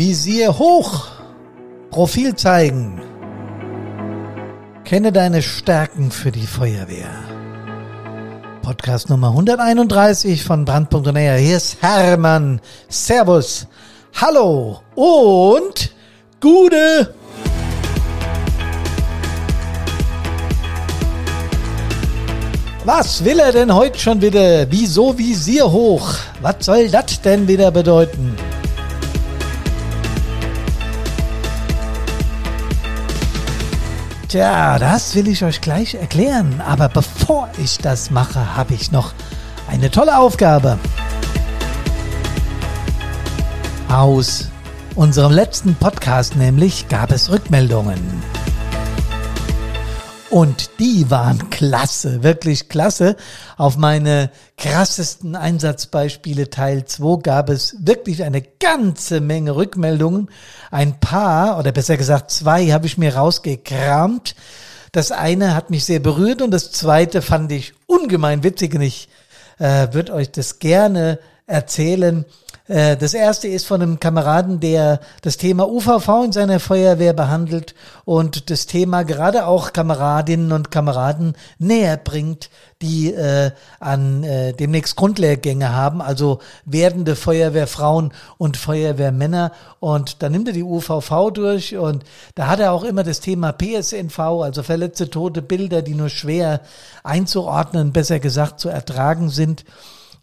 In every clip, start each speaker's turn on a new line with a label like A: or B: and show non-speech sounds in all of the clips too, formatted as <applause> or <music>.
A: Visier hoch. Profil zeigen. Kenne deine Stärken für die Feuerwehr. Podcast Nummer 131 von Näher. Hier ist Hermann. Servus. Hallo und Gude. Was will er denn heute schon wieder? Wieso Visier hoch? Was soll das denn wieder bedeuten? Tja, das will ich euch gleich erklären. Aber bevor ich das mache, habe ich noch eine tolle Aufgabe. Aus unserem letzten Podcast nämlich gab es Rückmeldungen. Und die waren klasse, wirklich klasse. Auf meine krassesten Einsatzbeispiele Teil 2 gab es wirklich eine ganze Menge Rückmeldungen. Ein paar, oder besser gesagt zwei, habe ich mir rausgekramt. Das eine hat mich sehr berührt und das zweite fand ich ungemein witzig und ich äh, würde euch das gerne erzählen. Äh, das erste ist von einem Kameraden, der das Thema UVV in seiner Feuerwehr behandelt und das Thema gerade auch Kameradinnen und Kameraden näher bringt, die äh, an äh, demnächst Grundlehrgänge haben, also werdende Feuerwehrfrauen und Feuerwehrmänner. Und da nimmt er die UVV durch und da hat er auch immer das Thema PSNV, also verletzte, tote Bilder, die nur schwer einzuordnen, besser gesagt zu ertragen sind.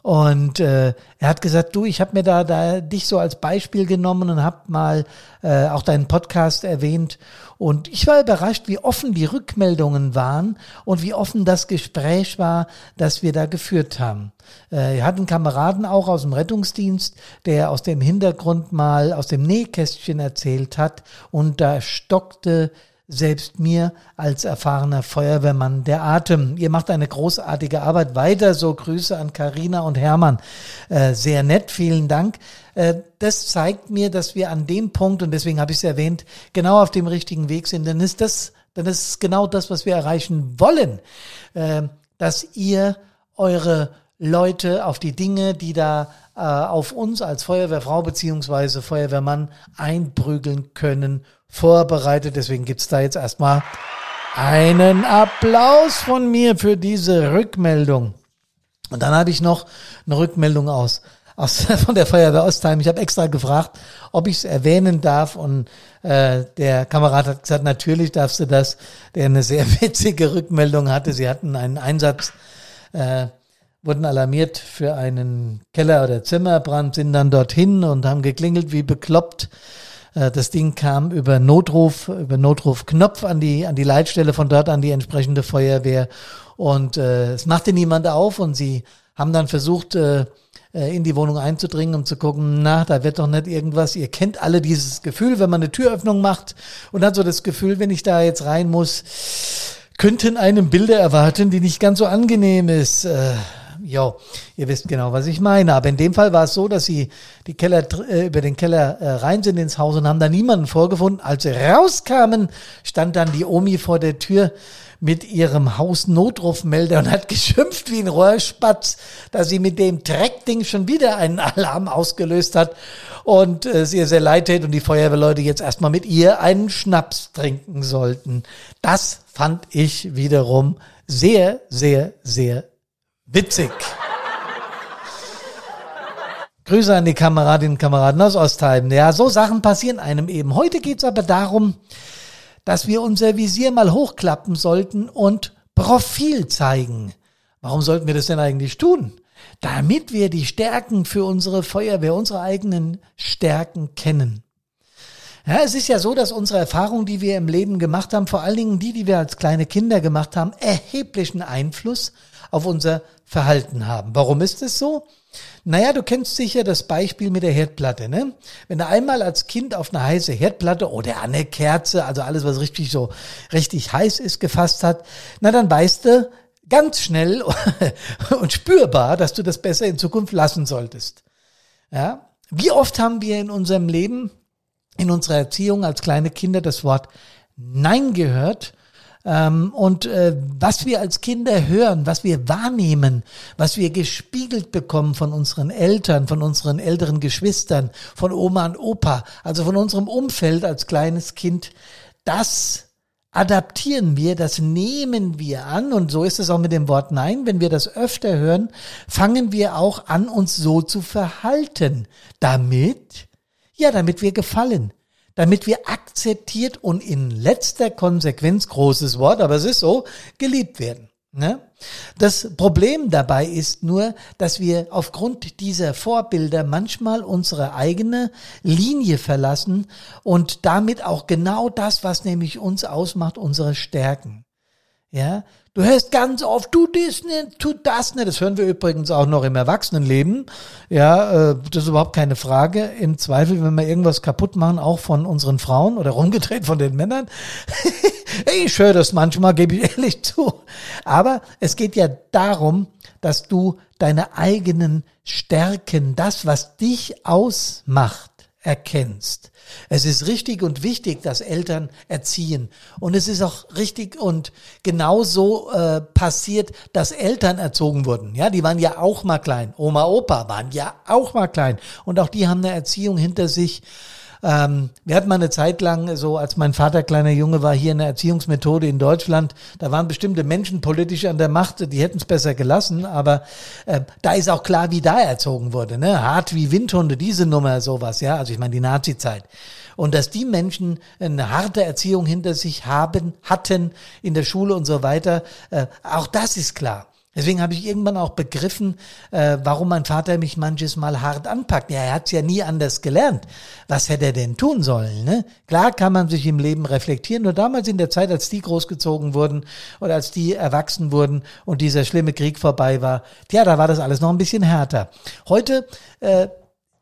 A: Und äh, er hat gesagt, du, ich habe mir da, da dich so als Beispiel genommen und habe mal äh, auch deinen Podcast erwähnt. Und ich war überrascht, wie offen die Rückmeldungen waren und wie offen das Gespräch war, das wir da geführt haben. Äh, er hat einen Kameraden auch aus dem Rettungsdienst, der aus dem Hintergrund mal aus dem Nähkästchen erzählt hat und da stockte selbst mir als erfahrener Feuerwehrmann der Atem. Ihr macht eine großartige Arbeit. Weiter so Grüße an Karina und Hermann. Äh, sehr nett, vielen Dank. Äh, das zeigt mir, dass wir an dem Punkt, und deswegen habe ich es erwähnt, genau auf dem richtigen Weg sind. Denn ist das, dann ist es genau das, was wir erreichen wollen, äh, dass ihr eure Leute auf die Dinge, die da äh, auf uns als Feuerwehrfrau beziehungsweise Feuerwehrmann einprügeln können vorbereitet. Deswegen gibt's da jetzt erstmal einen Applaus von mir für diese Rückmeldung. Und dann habe ich noch eine Rückmeldung aus, aus <laughs> von der Feuerwehr Ostheim. Ich habe extra gefragt, ob ich es erwähnen darf. Und äh, der Kamerad hat gesagt, natürlich darfst du das, der eine sehr <laughs> witzige Rückmeldung hatte. Sie hatten einen Einsatz, äh, wurden alarmiert für einen Keller- oder Zimmerbrand, sind dann dorthin und haben geklingelt wie bekloppt äh, das Ding kam über Notruf, über Notrufknopf an die, an die Leitstelle von dort an die entsprechende Feuerwehr. Und äh, es machte niemand auf und sie haben dann versucht, äh, äh, in die Wohnung einzudringen, um zu gucken, na, da wird doch nicht irgendwas. Ihr kennt alle dieses Gefühl, wenn man eine Türöffnung macht und hat so das Gefühl, wenn ich da jetzt rein muss, könnten einem Bilder erwarten, die nicht ganz so angenehm ist. Äh, ja, ihr wisst genau, was ich meine. Aber in dem Fall war es so, dass sie die Keller äh, über den Keller äh, rein sind ins Haus und haben da niemanden vorgefunden. Als sie rauskamen, stand dann die Omi vor der Tür mit ihrem Hausnotrufmelder und hat <laughs> geschimpft wie ein Rohrspatz, dass sie mit dem Dreckding schon wieder einen Alarm ausgelöst hat und äh, es ihr sehr leid tät und die Feuerwehrleute jetzt erstmal mit ihr einen Schnaps trinken sollten. Das fand ich wiederum sehr, sehr, sehr Witzig. Grüße an die Kameradinnen und Kameraden aus Ostheim. Ja, so Sachen passieren einem eben. Heute geht's aber darum, dass wir unser Visier mal hochklappen sollten und Profil zeigen. Warum sollten wir das denn eigentlich tun? Damit wir die Stärken für unsere Feuerwehr, unsere eigenen Stärken kennen. Ja, es ist ja so, dass unsere Erfahrungen, die wir im Leben gemacht haben, vor allen Dingen die, die wir als kleine Kinder gemacht haben, erheblichen Einfluss auf unser Verhalten haben. Warum ist es so? Naja, du kennst sicher das Beispiel mit der Herdplatte, ne? Wenn du einmal als Kind auf eine heiße Herdplatte oder eine Kerze, also alles, was richtig so richtig heiß ist, gefasst hat, na dann weißt du ganz schnell <laughs> und spürbar, dass du das besser in Zukunft lassen solltest. Ja? Wie oft haben wir in unserem Leben, in unserer Erziehung als kleine Kinder das Wort Nein gehört und äh, was wir als Kinder hören, was wir wahrnehmen, was wir gespiegelt bekommen von unseren Eltern, von unseren älteren Geschwistern, von Oma und Opa, also von unserem Umfeld als kleines Kind, das adaptieren wir, das nehmen wir an. Und so ist es auch mit dem Wort Nein. Wenn wir das öfter hören, fangen wir auch an, uns so zu verhalten, damit, ja, damit wir gefallen, damit wir akzeptiert und in letzter Konsequenz, großes Wort, aber es ist so, geliebt werden. Ne? Das Problem dabei ist nur, dass wir aufgrund dieser Vorbilder manchmal unsere eigene Linie verlassen und damit auch genau das, was nämlich uns ausmacht, unsere Stärken. Ja, du hörst ganz oft, tu dies nicht, tu das nicht. Das hören wir übrigens auch noch im Erwachsenenleben. Ja, äh, das ist überhaupt keine Frage. Im Zweifel, wenn wir irgendwas kaputt machen, auch von unseren Frauen oder rumgedreht von den Männern. <laughs> ich höre das manchmal, gebe ich ehrlich <laughs> zu. Aber es geht ja darum, dass du deine eigenen Stärken, das, was dich ausmacht, erkennst. Es ist richtig und wichtig, dass Eltern erziehen. Und es ist auch richtig und genauso äh, passiert, dass Eltern erzogen wurden. Ja, die waren ja auch mal klein. Oma, Opa waren ja auch mal klein. Und auch die haben eine Erziehung hinter sich, ähm, wir hatten mal eine Zeit lang, so als mein Vater kleiner Junge war, hier eine Erziehungsmethode in Deutschland. Da waren bestimmte Menschen politisch an der Macht, die hätten es besser gelassen, aber äh, da ist auch klar, wie da erzogen wurde. Ne? Hart wie Windhunde, diese Nummer, sowas, ja. Also ich meine die Nazi-Zeit. Und dass die Menschen eine harte Erziehung hinter sich haben, hatten in der Schule und so weiter, äh, auch das ist klar. Deswegen habe ich irgendwann auch begriffen, äh, warum mein Vater mich manches Mal hart anpackt. Ja, er hat es ja nie anders gelernt. Was hätte er denn tun sollen? Ne? Klar kann man sich im Leben reflektieren, nur damals in der Zeit, als die großgezogen wurden oder als die erwachsen wurden und dieser schlimme Krieg vorbei war, tja, da war das alles noch ein bisschen härter. Heute äh,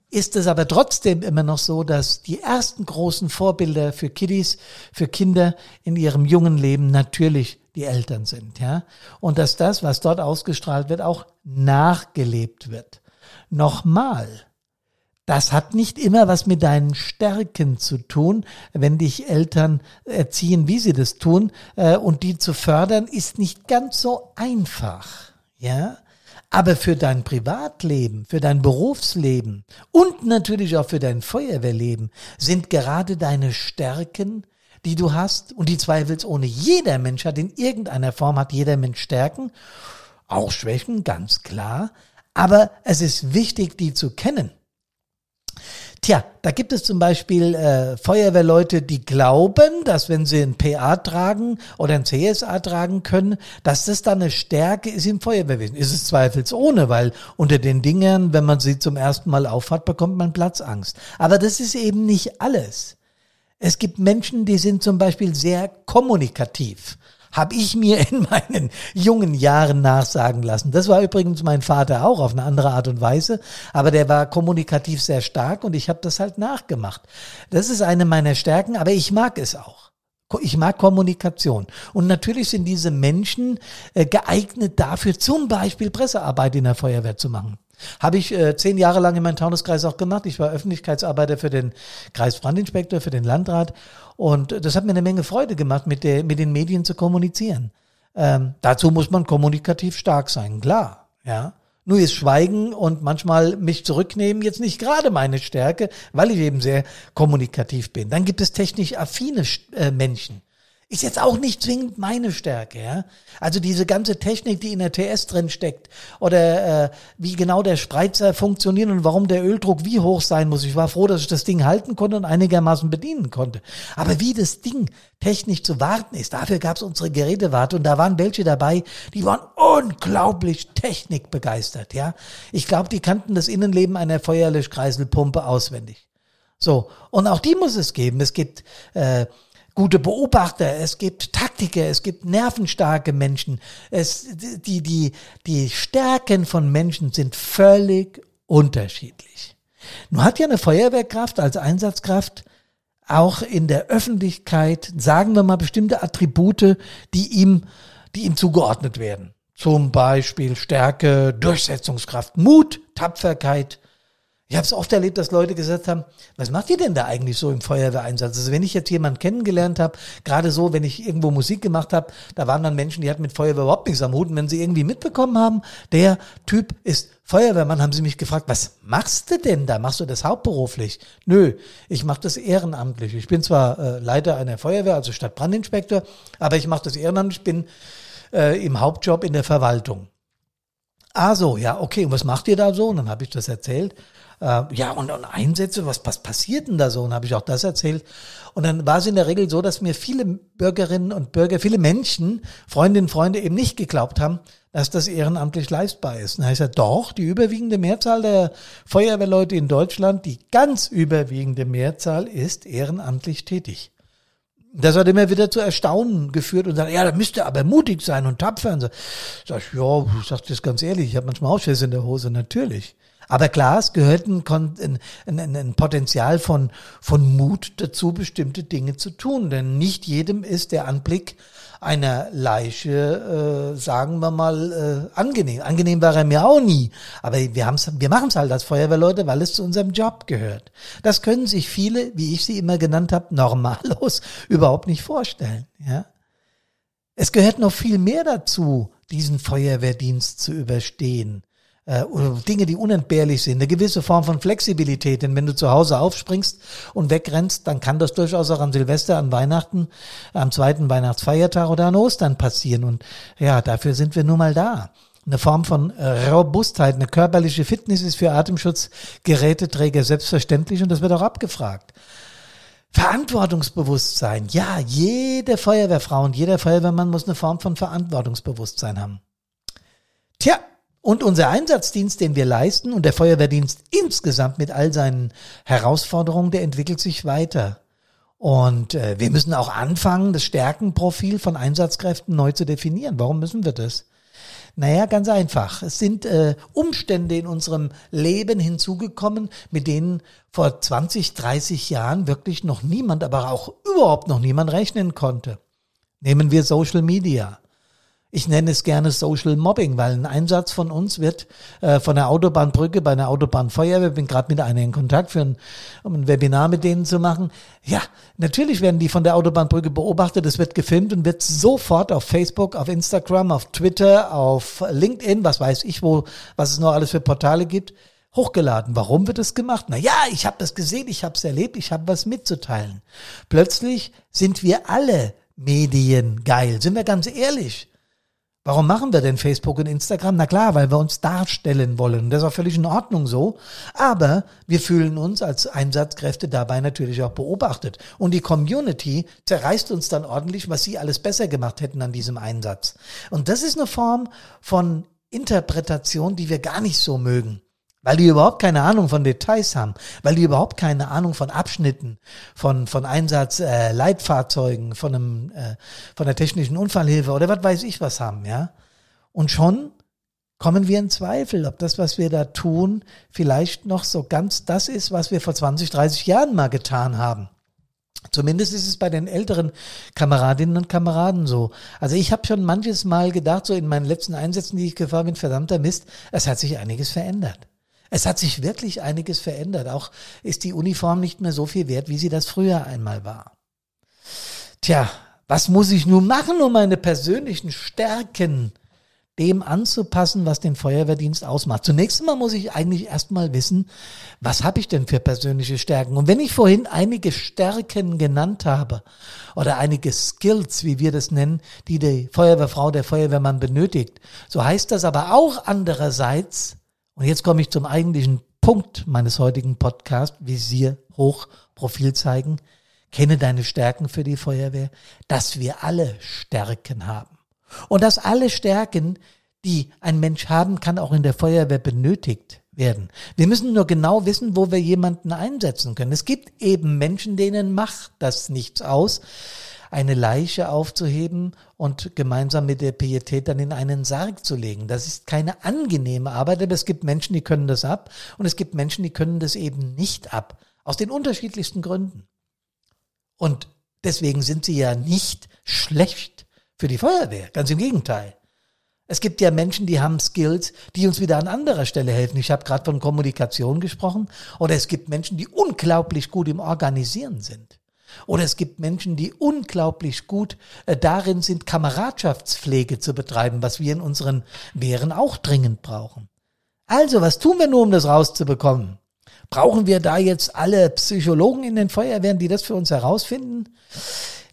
A: ist es aber trotzdem immer noch so, dass die ersten großen Vorbilder für Kiddies, für Kinder in ihrem jungen Leben natürlich die Eltern sind, ja. Und dass das, was dort ausgestrahlt wird, auch nachgelebt wird. Nochmal. Das hat nicht immer was mit deinen Stärken zu tun, wenn dich Eltern erziehen, wie sie das tun, äh, und die zu fördern, ist nicht ganz so einfach, ja. Aber für dein Privatleben, für dein Berufsleben und natürlich auch für dein Feuerwehrleben sind gerade deine Stärken die du hast und die zweifelsohne jeder Mensch hat, in irgendeiner Form hat jeder Mensch Stärken, auch Schwächen, ganz klar, aber es ist wichtig, die zu kennen. Tja, da gibt es zum Beispiel äh, Feuerwehrleute, die glauben, dass wenn sie ein PA tragen oder ein CSA tragen können, dass das dann eine Stärke ist im Feuerwehrwesen. Ist es zweifelsohne, weil unter den Dingern, wenn man sie zum ersten Mal aufhat, bekommt man Platzangst. Aber das ist eben nicht alles. Es gibt Menschen, die sind zum Beispiel sehr kommunikativ. Habe ich mir in meinen jungen Jahren nachsagen lassen. Das war übrigens mein Vater auch auf eine andere Art und Weise, aber der war kommunikativ sehr stark und ich habe das halt nachgemacht. Das ist eine meiner Stärken, aber ich mag es auch. Ich mag Kommunikation. Und natürlich sind diese Menschen äh, geeignet dafür, zum Beispiel Pressearbeit in der Feuerwehr zu machen. Habe ich äh, zehn Jahre lang in meinem Taunuskreis auch gemacht. Ich war Öffentlichkeitsarbeiter für den Kreisbrandinspektor, für den Landrat. Und das hat mir eine Menge Freude gemacht, mit, der, mit den Medien zu kommunizieren. Ähm, dazu muss man kommunikativ stark sein, klar. Ja. Nur ist Schweigen und manchmal mich zurücknehmen jetzt nicht gerade meine Stärke, weil ich eben sehr kommunikativ bin. Dann gibt es technisch affine äh, Menschen. Ist jetzt auch nicht zwingend meine Stärke, ja. Also diese ganze Technik, die in der TS drin steckt, oder äh, wie genau der Spreizer funktioniert und warum der Öldruck wie hoch sein muss. Ich war froh, dass ich das Ding halten konnte und einigermaßen bedienen konnte. Aber wie das Ding technisch zu warten ist, dafür gab es unsere Gerätewarte und da waren welche dabei, die waren unglaublich technikbegeistert, ja. Ich glaube, die kannten das Innenleben einer Feuerlöschkreiselpumpe auswendig. So, und auch die muss es geben. Es gibt äh, gute Beobachter, es gibt Taktiker, es gibt nervenstarke Menschen. Es, die, die, die Stärken von Menschen sind völlig unterschiedlich. Nun hat ja eine Feuerwehrkraft als Einsatzkraft auch in der Öffentlichkeit, sagen wir mal, bestimmte Attribute, die ihm, die ihm zugeordnet werden. Zum Beispiel Stärke, Durchsetzungskraft, Mut, Tapferkeit, Ich habe es oft erlebt, dass Leute gesagt haben, was macht ihr denn da eigentlich so im Feuerwehreinsatz? Also wenn ich jetzt jemanden kennengelernt habe, gerade so, wenn ich irgendwo Musik gemacht habe, da waren dann Menschen, die hatten mit Feuerwehr überhaupt nichts am Hut. Und wenn sie irgendwie mitbekommen haben, der Typ ist Feuerwehrmann, haben sie mich gefragt, was machst du denn da? Machst du das hauptberuflich? Nö, ich mache das ehrenamtlich. Ich bin zwar äh, Leiter einer Feuerwehr, also Stadtbrandinspektor, aber ich mache das ehrenamtlich, bin äh, im Hauptjob in der Verwaltung. Ah so, ja, okay, und was macht ihr da so? Und dann habe ich das erzählt. Äh, ja, und, und Einsätze, was, was passiert denn da so? Und habe ich auch das erzählt. Und dann war es in der Regel so, dass mir viele Bürgerinnen und Bürger, viele Menschen, Freundinnen und Freunde eben nicht geglaubt haben, dass das ehrenamtlich leistbar ist. Und dann heißt er, doch, die überwiegende Mehrzahl der Feuerwehrleute in Deutschland, die ganz überwiegende Mehrzahl ist ehrenamtlich tätig. Das hat immer wieder zu Erstaunen geführt und sagt, ja, da müsste aber mutig sein und tapfer. Und so. Sag ich, ja, ich sag das ganz ehrlich, ich habe manchmal auch Schiss in der Hose, natürlich. Aber klar, es gehört ein, ein, ein, ein Potenzial von, von Mut dazu, bestimmte Dinge zu tun. Denn nicht jedem ist der Anblick einer Leiche, äh, sagen wir mal, äh, angenehm. Angenehm war er mir auch nie. Aber wir, haben's, wir machen es halt als Feuerwehrleute, weil es zu unserem Job gehört. Das können sich viele, wie ich sie immer genannt habe, normalos <laughs> überhaupt nicht vorstellen. Ja? Es gehört noch viel mehr dazu, diesen Feuerwehrdienst zu überstehen äh, Dinge, die unentbehrlich sind, eine gewisse Form von Flexibilität. Denn wenn du zu Hause aufspringst und wegrennst, dann kann das durchaus auch am Silvester, an Weihnachten, am zweiten Weihnachtsfeiertag oder an Ostern passieren. Und ja, dafür sind wir nun mal da. Eine Form von äh, Robustheit, eine körperliche Fitness ist für Atemschutzgeräteträger selbstverständlich und das wird auch abgefragt. Verantwortungsbewusstsein. Ja, jede Feuerwehrfrau und jeder Feuerwehrmann muss eine Form von Verantwortungsbewusstsein haben. Tja, und unser Einsatzdienst, den wir leisten und der Feuerwehrdienst insgesamt mit all seinen Herausforderungen, der entwickelt sich weiter. Und äh, wir müssen auch anfangen, das Stärkenprofil von Einsatzkräften neu zu definieren. Warum müssen wir das? Naja, ganz einfach. Es sind äh, Umstände in unserem Leben hinzugekommen, mit denen vor 20, 30 Jahren wirklich noch niemand, aber auch überhaupt noch niemand rechnen konnte. Nehmen wir Social Media ich nenne es gerne Social Mobbing, weil ein Einsatz von uns wird äh, von der Autobahnbrücke bei einer Autobahnfeuerwehr, bin gerade mit einer in Kontakt, für ein, um ein Webinar mit denen zu machen. Ja, natürlich werden die von der Autobahnbrücke beobachtet, es wird gefilmt und wird sofort auf Facebook, auf Instagram, auf Twitter, auf LinkedIn, was weiß ich wo, was es noch alles für Portale gibt, hochgeladen. Warum wird es gemacht? Na ja, ich habe das gesehen, ich habe es erlebt, ich habe was mitzuteilen. Plötzlich sind wir alle Medien geil, sind wir ganz ehrlich. Warum machen wir denn Facebook und Instagram? Na klar, weil wir uns darstellen wollen. Das ist auch völlig in Ordnung so. Aber wir fühlen uns als Einsatzkräfte dabei natürlich auch beobachtet. Und die Community zerreißt uns dann ordentlich, was sie alles besser gemacht hätten an diesem Einsatz. Und das ist eine Form von Interpretation, die wir gar nicht so mögen weil die überhaupt keine Ahnung von Details haben, weil die überhaupt keine Ahnung von Abschnitten, von von Einsatz äh, Leitfahrzeugen, von einem äh, von der technischen Unfallhilfe oder was weiß ich was haben, ja. Und schon kommen wir in Zweifel, ob das, was wir da tun, vielleicht noch so ganz das ist, was wir vor 20, 30 Jahren mal getan haben. Zumindest ist es bei den älteren Kameradinnen und Kameraden so. Also ich habe schon manches Mal gedacht, so in meinen letzten Einsätzen, die ich gefahren bin, verdammter Mist, es hat sich einiges verändert. Es hat sich wirklich einiges verändert. Auch ist die Uniform nicht mehr so viel wert, wie sie das früher einmal war. Tja, was muss ich nun machen, um meine persönlichen Stärken dem anzupassen, was den Feuerwehrdienst ausmacht. Zunächst einmal muss ich eigentlich erstmal wissen, was habe ich denn für persönliche Stärken? Und wenn ich vorhin einige Stärken genannt habe oder einige Skills, wie wir das nennen, die die Feuerwehrfrau, der Feuerwehrmann benötigt, so heißt das aber auch andererseits, und jetzt komme ich zum eigentlichen Punkt meines heutigen Podcasts, Visier hoch, Profil zeigen. Kenne deine Stärken für die Feuerwehr, dass wir alle Stärken haben. Und dass alle Stärken, die ein Mensch haben kann, auch in der Feuerwehr benötigt werden. Wir müssen nur genau wissen, wo wir jemanden einsetzen können. Es gibt eben Menschen, denen macht das nichts aus eine Leiche aufzuheben und gemeinsam mit der Pietät dann in einen Sarg zu legen. Das ist keine angenehme Arbeit, aber es gibt Menschen, die können das ab und es gibt Menschen, die können das eben nicht ab. Aus den unterschiedlichsten Gründen. Und deswegen sind sie ja nicht schlecht für die Feuerwehr. Ganz im Gegenteil. Es gibt ja Menschen, die haben Skills, die uns wieder an anderer Stelle helfen. Ich habe gerade von Kommunikation gesprochen. Oder es gibt Menschen, die unglaublich gut im Organisieren sind. Oder es gibt Menschen, die unglaublich gut äh, darin sind, Kameradschaftspflege zu betreiben, was wir in unseren Wehren auch dringend brauchen. Also, was tun wir nur, um das rauszubekommen? Brauchen wir da jetzt alle Psychologen in den Feuerwehren, die das für uns herausfinden?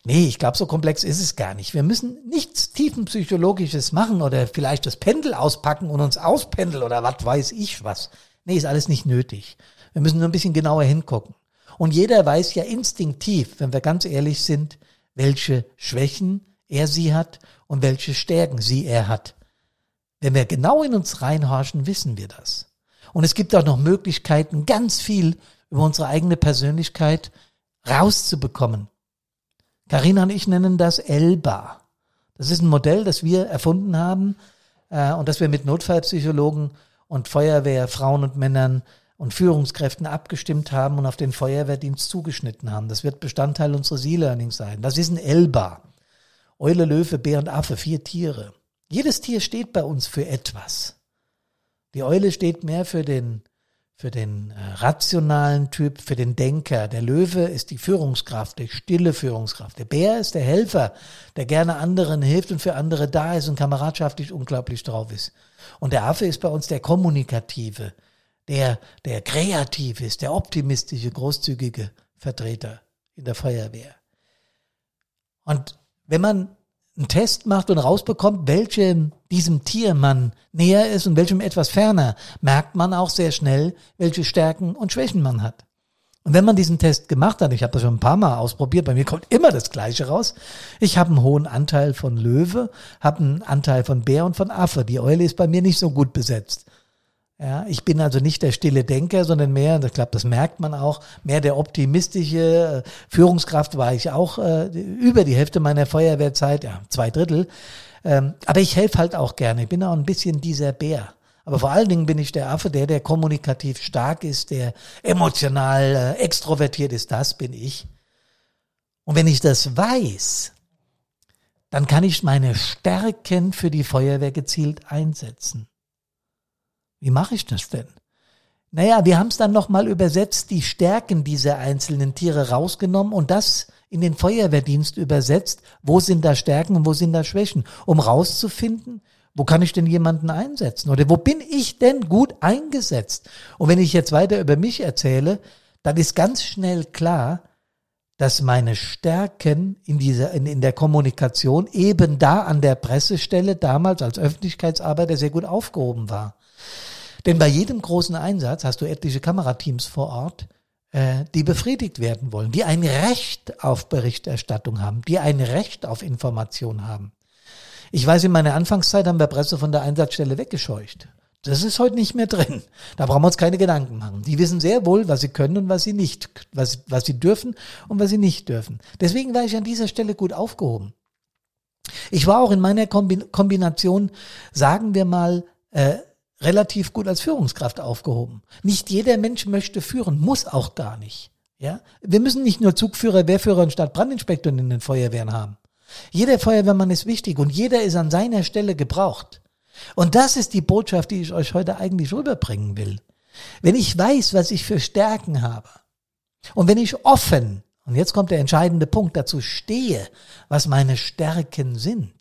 A: Nee, ich glaube, so komplex ist es gar nicht. Wir müssen nichts tiefenpsychologisches machen oder vielleicht das Pendel auspacken und uns auspendeln oder was weiß ich was. Nee, ist alles nicht nötig. Wir müssen nur ein bisschen genauer hingucken. Und jeder weiß ja instinktiv, wenn wir ganz ehrlich sind, welche Schwächen er sie hat und welche Stärken sie er hat. Wenn wir genau in uns reinhorchen, wissen wir das. Und es gibt auch noch Möglichkeiten, ganz viel über unsere eigene Persönlichkeit rauszubekommen. Karina und ich nennen das ELBA. Das ist ein Modell, das wir erfunden haben äh, und das wir mit Notfallpsychologen und Feuerwehr, Frauen und Männern und Führungskräften abgestimmt haben und auf den Feuerwehrdienst zugeschnitten haben. Das wird Bestandteil unseres E-Learnings sein. Das ist ein ELBA. Eule, Löwe, Bär und Affe, vier Tiere. Jedes Tier steht bei uns für etwas. Die Eule steht mehr für den, für den äh, rationalen Typ, für den Denker. Der Löwe ist die Führungskraft, die stille Führungskraft. Der Bär ist der Helfer, der gerne anderen hilft und für andere da ist und kameradschaftlich unglaublich drauf ist. Und der Affe ist bei uns der Kommunikative, der, der kreativ ist, der optimistische, großzügige Vertreter in der Feuerwehr. Und wenn man einen Test macht und rausbekommt, welchem diesem Tier man näher ist und welchem etwas ferner, merkt man auch sehr schnell, welche Stärken und Schwächen man hat. Und wenn man diesen Test gemacht hat, ich habe das schon ein paar Mal ausprobiert, bei mir kommt immer das Gleiche raus. Ich habe einen hohen Anteil von Löwe, habe einen Anteil von Bär und von Affe. Die Eule ist bei mir nicht so gut besetzt. Ja, ich bin also nicht der stille Denker, sondern mehr, und ich glaube, das merkt man auch, mehr der optimistische. Äh, Führungskraft war ich auch äh, über die Hälfte meiner Feuerwehrzeit, ja, zwei Drittel. Ähm, aber ich helfe halt auch gerne. Ich bin auch ein bisschen dieser Bär. Aber vor allen Dingen bin ich der Affe, der, der kommunikativ stark ist, der emotional äh, extrovertiert ist. Das bin ich. Und wenn ich das weiß, dann kann ich meine Stärken für die Feuerwehr gezielt einsetzen. Wie mache ich das denn? Naja, wir haben es dann nochmal übersetzt, die Stärken dieser einzelnen Tiere rausgenommen und das in den Feuerwehrdienst übersetzt. Wo sind da Stärken und wo sind da Schwächen? Um rauszufinden, wo kann ich denn jemanden einsetzen? Oder wo bin ich denn gut eingesetzt? Und wenn ich jetzt weiter über mich erzähle, dann ist ganz schnell klar, dass meine Stärken in dieser, in, in der Kommunikation eben da an der Pressestelle damals als Öffentlichkeitsarbeiter sehr gut aufgehoben war. Denn bei jedem großen Einsatz hast du etliche Kamerateams vor Ort, äh, die befriedigt werden wollen, die ein Recht auf Berichterstattung haben, die ein Recht auf Information haben. Ich weiß, in meiner Anfangszeit haben wir Presse von der Einsatzstelle weggescheucht. Das ist heute nicht mehr drin. Da brauchen wir uns keine Gedanken machen. Die wissen sehr wohl, was sie können und was sie nicht, was, was sie dürfen und was sie nicht dürfen. Deswegen war ich an dieser Stelle gut aufgehoben. Ich war auch in meiner Kombination, sagen wir mal, äh, relativ gut als Führungskraft aufgehoben. Nicht jeder Mensch möchte führen, muss auch gar nicht. Ja, wir müssen nicht nur Zugführer, Wehrführer und Stadtbrandinspektoren in den Feuerwehren haben. Jeder Feuerwehrmann ist wichtig und jeder ist an seiner Stelle gebraucht. Und das ist die Botschaft, die ich euch heute eigentlich rüberbringen will. Wenn ich weiß, was ich für Stärken habe und wenn ich offen, und jetzt kommt der entscheidende Punkt, dazu stehe, was meine Stärken sind,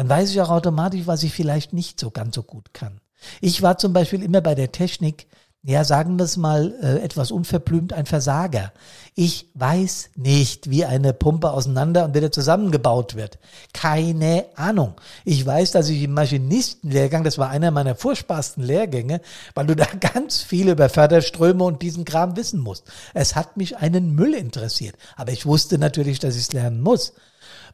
A: dann weiß ich auch automatisch, was ich vielleicht nicht so ganz so gut kann. Ich war zum Beispiel immer bei der Technik, ja, sagen wir es mal äh, etwas unverblümt, ein Versager. Ich weiß nicht, wie eine Pumpe auseinander und wieder zusammengebaut wird. Keine Ahnung. Ich weiß, dass ich im Maschinistenlehrgang, das war einer meiner furchtbarsten Lehrgänge, weil du da <laughs> ganz viel über Förderströme und diesen Kram wissen musst. Es hat mich einen Müll interessiert. Aber ich wusste natürlich, dass ich es lernen muss.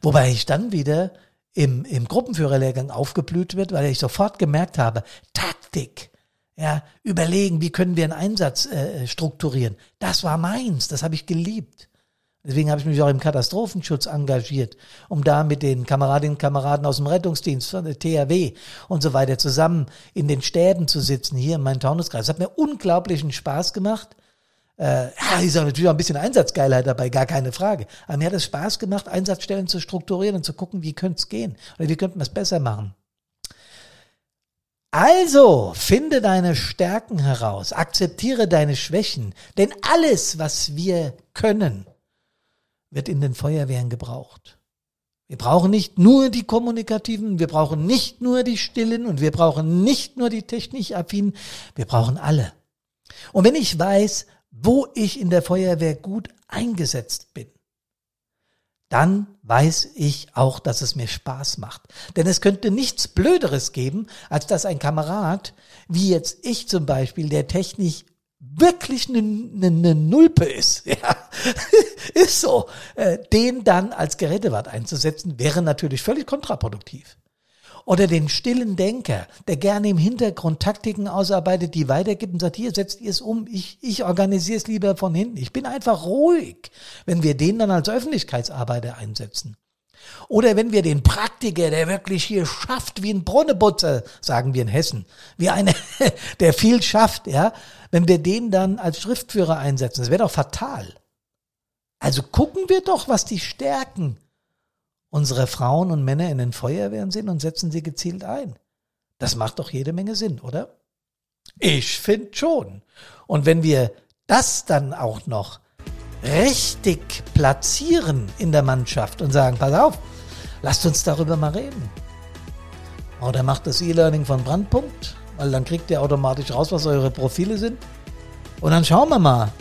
A: Wobei ich dann wieder im, im Gruppenführerlehrgang aufgeblüht wird, weil ich sofort gemerkt habe, Taktik, ja, überlegen, wie können wir einen Einsatz äh, strukturieren. Das war meins, das habe ich geliebt. Deswegen habe ich mich auch im Katastrophenschutz engagiert, um da mit den Kameradinnen und Kameraden aus dem Rettungsdienst von der THW und so weiter zusammen in den Stäben zu sitzen, hier in meinem Taunuskreis. Das hat mir unglaublichen Spaß gemacht. Äh, ja, ist auch natürlich auch ein bisschen Einsatzgeilheit dabei, gar keine Frage. Aber mir hat es Spaß gemacht, Einsatzstellen zu strukturieren und zu gucken, wie könnte es gehen oder wie könnten wir es besser machen. Also, finde deine Stärken heraus, akzeptiere deine Schwächen, denn alles, was wir können, wird in den Feuerwehren gebraucht. Wir brauchen nicht nur die Kommunikativen, wir brauchen nicht nur die Stillen und wir brauchen nicht nur die Technikaffinen, wir brauchen alle. Und wenn ich weiß, wo ich in der Feuerwehr gut eingesetzt bin, dann weiß ich auch, dass es mir Spaß macht. Denn es könnte nichts Blöderes geben, als dass ein Kamerad, wie jetzt ich zum Beispiel, der technisch wirklich eine, eine, eine Nulpe ist, <laughs> ja, ist so, äh, den dann als Gerätewart einzusetzen, wäre natürlich völlig kontraproduktiv. Oder den stillen Denker, der gerne im Hintergrund Taktiken ausarbeitet, die weitergibt und sagt, hier setzt ihr es um, ich, ich organisiere es lieber von hinten. Ich bin einfach ruhig, wenn wir den dann als Öffentlichkeitsarbeiter einsetzen. Oder wenn wir den Praktiker, der wirklich hier schafft wie ein Brunneputzer, sagen wir in Hessen, wie einer, <laughs> der viel schafft, ja, wenn wir den dann als Schriftführer einsetzen, das wäre doch fatal. Also gucken wir doch, was die Stärken unsere Frauen und Männer in den Feuerwehren sind und setzen sie gezielt ein. Das macht doch jede Menge Sinn, oder? Ich finde schon. Und wenn wir das dann auch noch richtig platzieren in der Mannschaft und sagen, pass auf, lasst uns darüber mal reden. Oder macht das E-Learning von Brandpunkt, weil dann kriegt ihr automatisch raus, was eure Profile sind. Und dann schauen wir mal,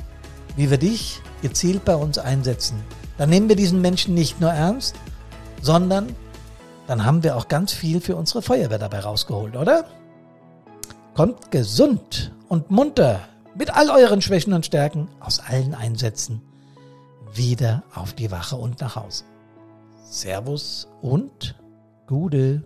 A: wie wir dich gezielt bei uns einsetzen. Dann nehmen wir diesen Menschen nicht nur ernst, sondern dann haben wir auch ganz viel für unsere Feuerwehr dabei rausgeholt, oder? Kommt gesund und munter mit all euren Schwächen und Stärken aus allen Einsätzen wieder auf die Wache und nach Hause. Servus und Gude.